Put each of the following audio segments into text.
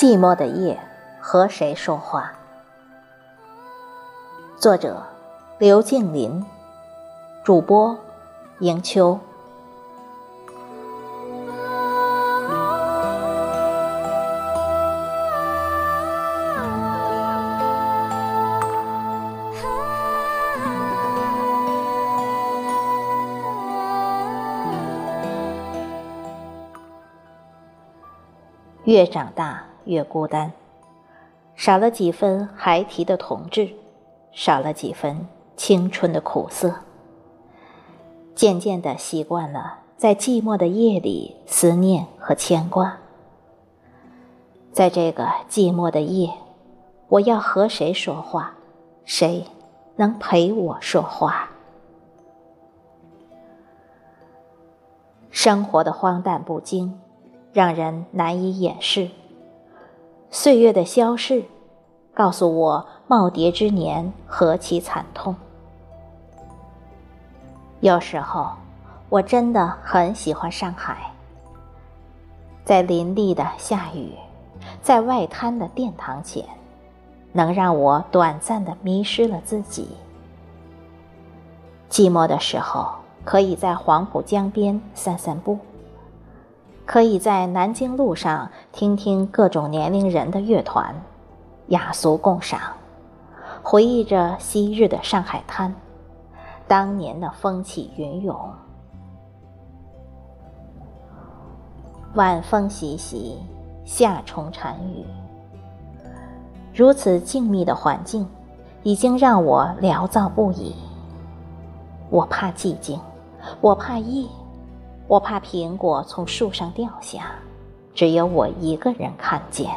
寂寞的夜，和谁说话？作者：刘静林，主播：迎秋。越长大越孤单，少了几分孩提的童稚，少了几分青春的苦涩。渐渐的习惯了在寂寞的夜里思念和牵挂。在这个寂寞的夜，我要和谁说话？谁能陪我说话？生活的荒诞不经。让人难以掩饰。岁月的消逝，告诉我耄耋之年何其惨痛。有时候，我真的很喜欢上海。在林立的下雨，在外滩的殿堂前，能让我短暂的迷失了自己。寂寞的时候，可以在黄浦江边散散步。可以在南京路上听听各种年龄人的乐团，雅俗共赏，回忆着昔日的上海滩，当年的风起云涌。晚风习习，夏虫蝉语。如此静谧的环境，已经让我潦躁不已。我怕寂静，我怕夜。我怕苹果从树上掉下，只有我一个人看见。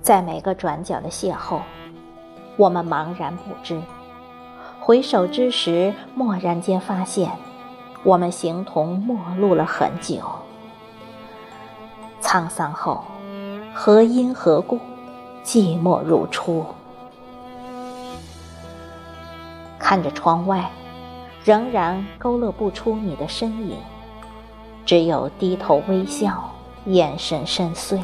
在每个转角的邂逅，我们茫然不知。回首之时，蓦然间发现，我们形同陌路了很久。沧桑后，何因何故，寂寞如初？看着窗外。仍然勾勒不出你的身影，只有低头微笑，眼神深邃。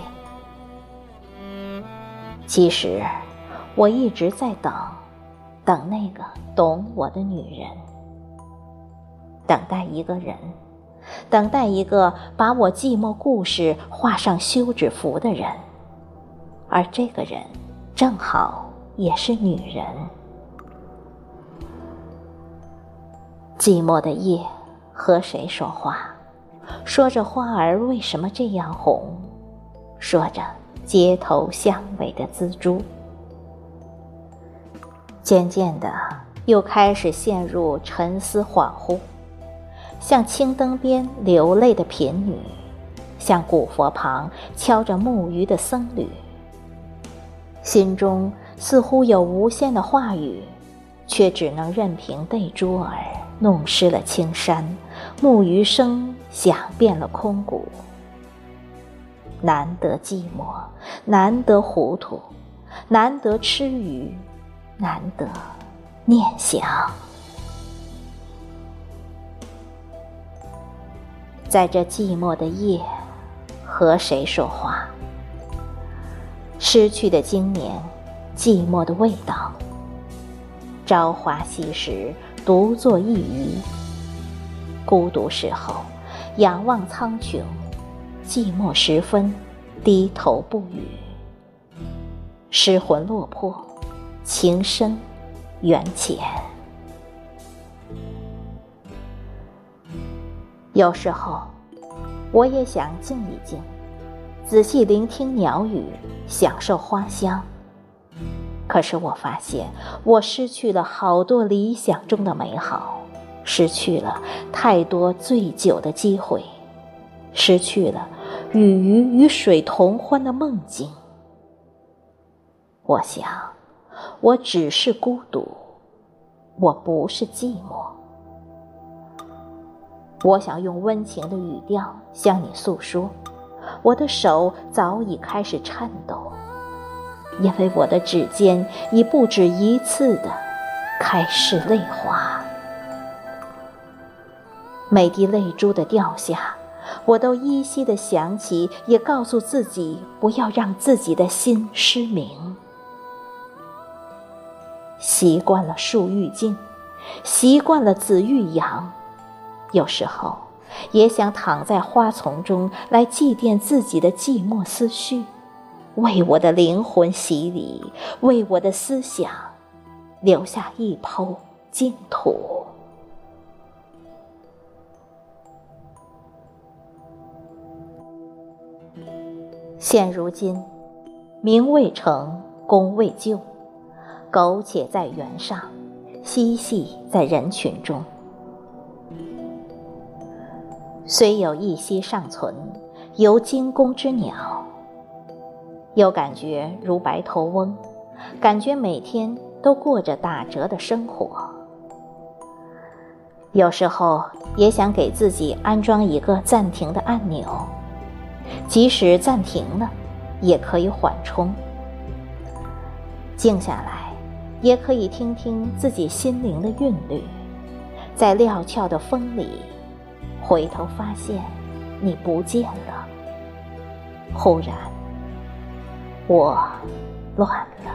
其实，我一直在等，等那个懂我的女人，等待一个人，等待一个把我寂寞故事画上休止符的人，而这个人，正好也是女人。寂寞的夜，和谁说话？说着花儿为什么这样红，说着街头巷尾的蜘蛛。渐渐的，又开始陷入沉思恍惚，像青灯边流泪的贫女，像古佛旁敲着木鱼的僧侣，心中似乎有无限的话语，却只能任凭泪珠儿。弄湿了青山，木鱼声响遍了空谷。难得寂寞，难得糊涂，难得痴愚，难得念想。在这寂寞的夜，和谁说话？失去的经年，寂寞的味道。朝花夕拾。独坐一隅，孤独时候仰望苍穹，寂寞时分低头不语。失魂落魄，情深缘浅。有时候，我也想静一静，仔细聆听鸟语，享受花香。可是我发现，我失去了好多理想中的美好，失去了太多醉酒的机会，失去了与鱼与水同欢的梦境。我想，我只是孤独，我不是寂寞。我想用温情的语调向你诉说，我的手早已开始颤抖。因为我的指尖已不止一次的开始泪花，每滴泪珠的掉下，我都依稀的想起，也告诉自己不要让自己的心失明。习惯了树欲静，习惯了子欲养，有时候也想躺在花丛中来祭奠自己的寂寞思绪，为我的灵魂洗礼，为我的思想留下一抔净土。现如今，名未成，功未就。苟且在原上，嬉戏在人群中。虽有一息尚存，犹惊弓之鸟。又感觉如白头翁，感觉每天都过着打折的生活。有时候也想给自己安装一个暂停的按钮，即使暂停了，也可以缓冲。静下来。也可以听听自己心灵的韵律，在料峭的风里，回头发现你不见了。忽然，我乱了。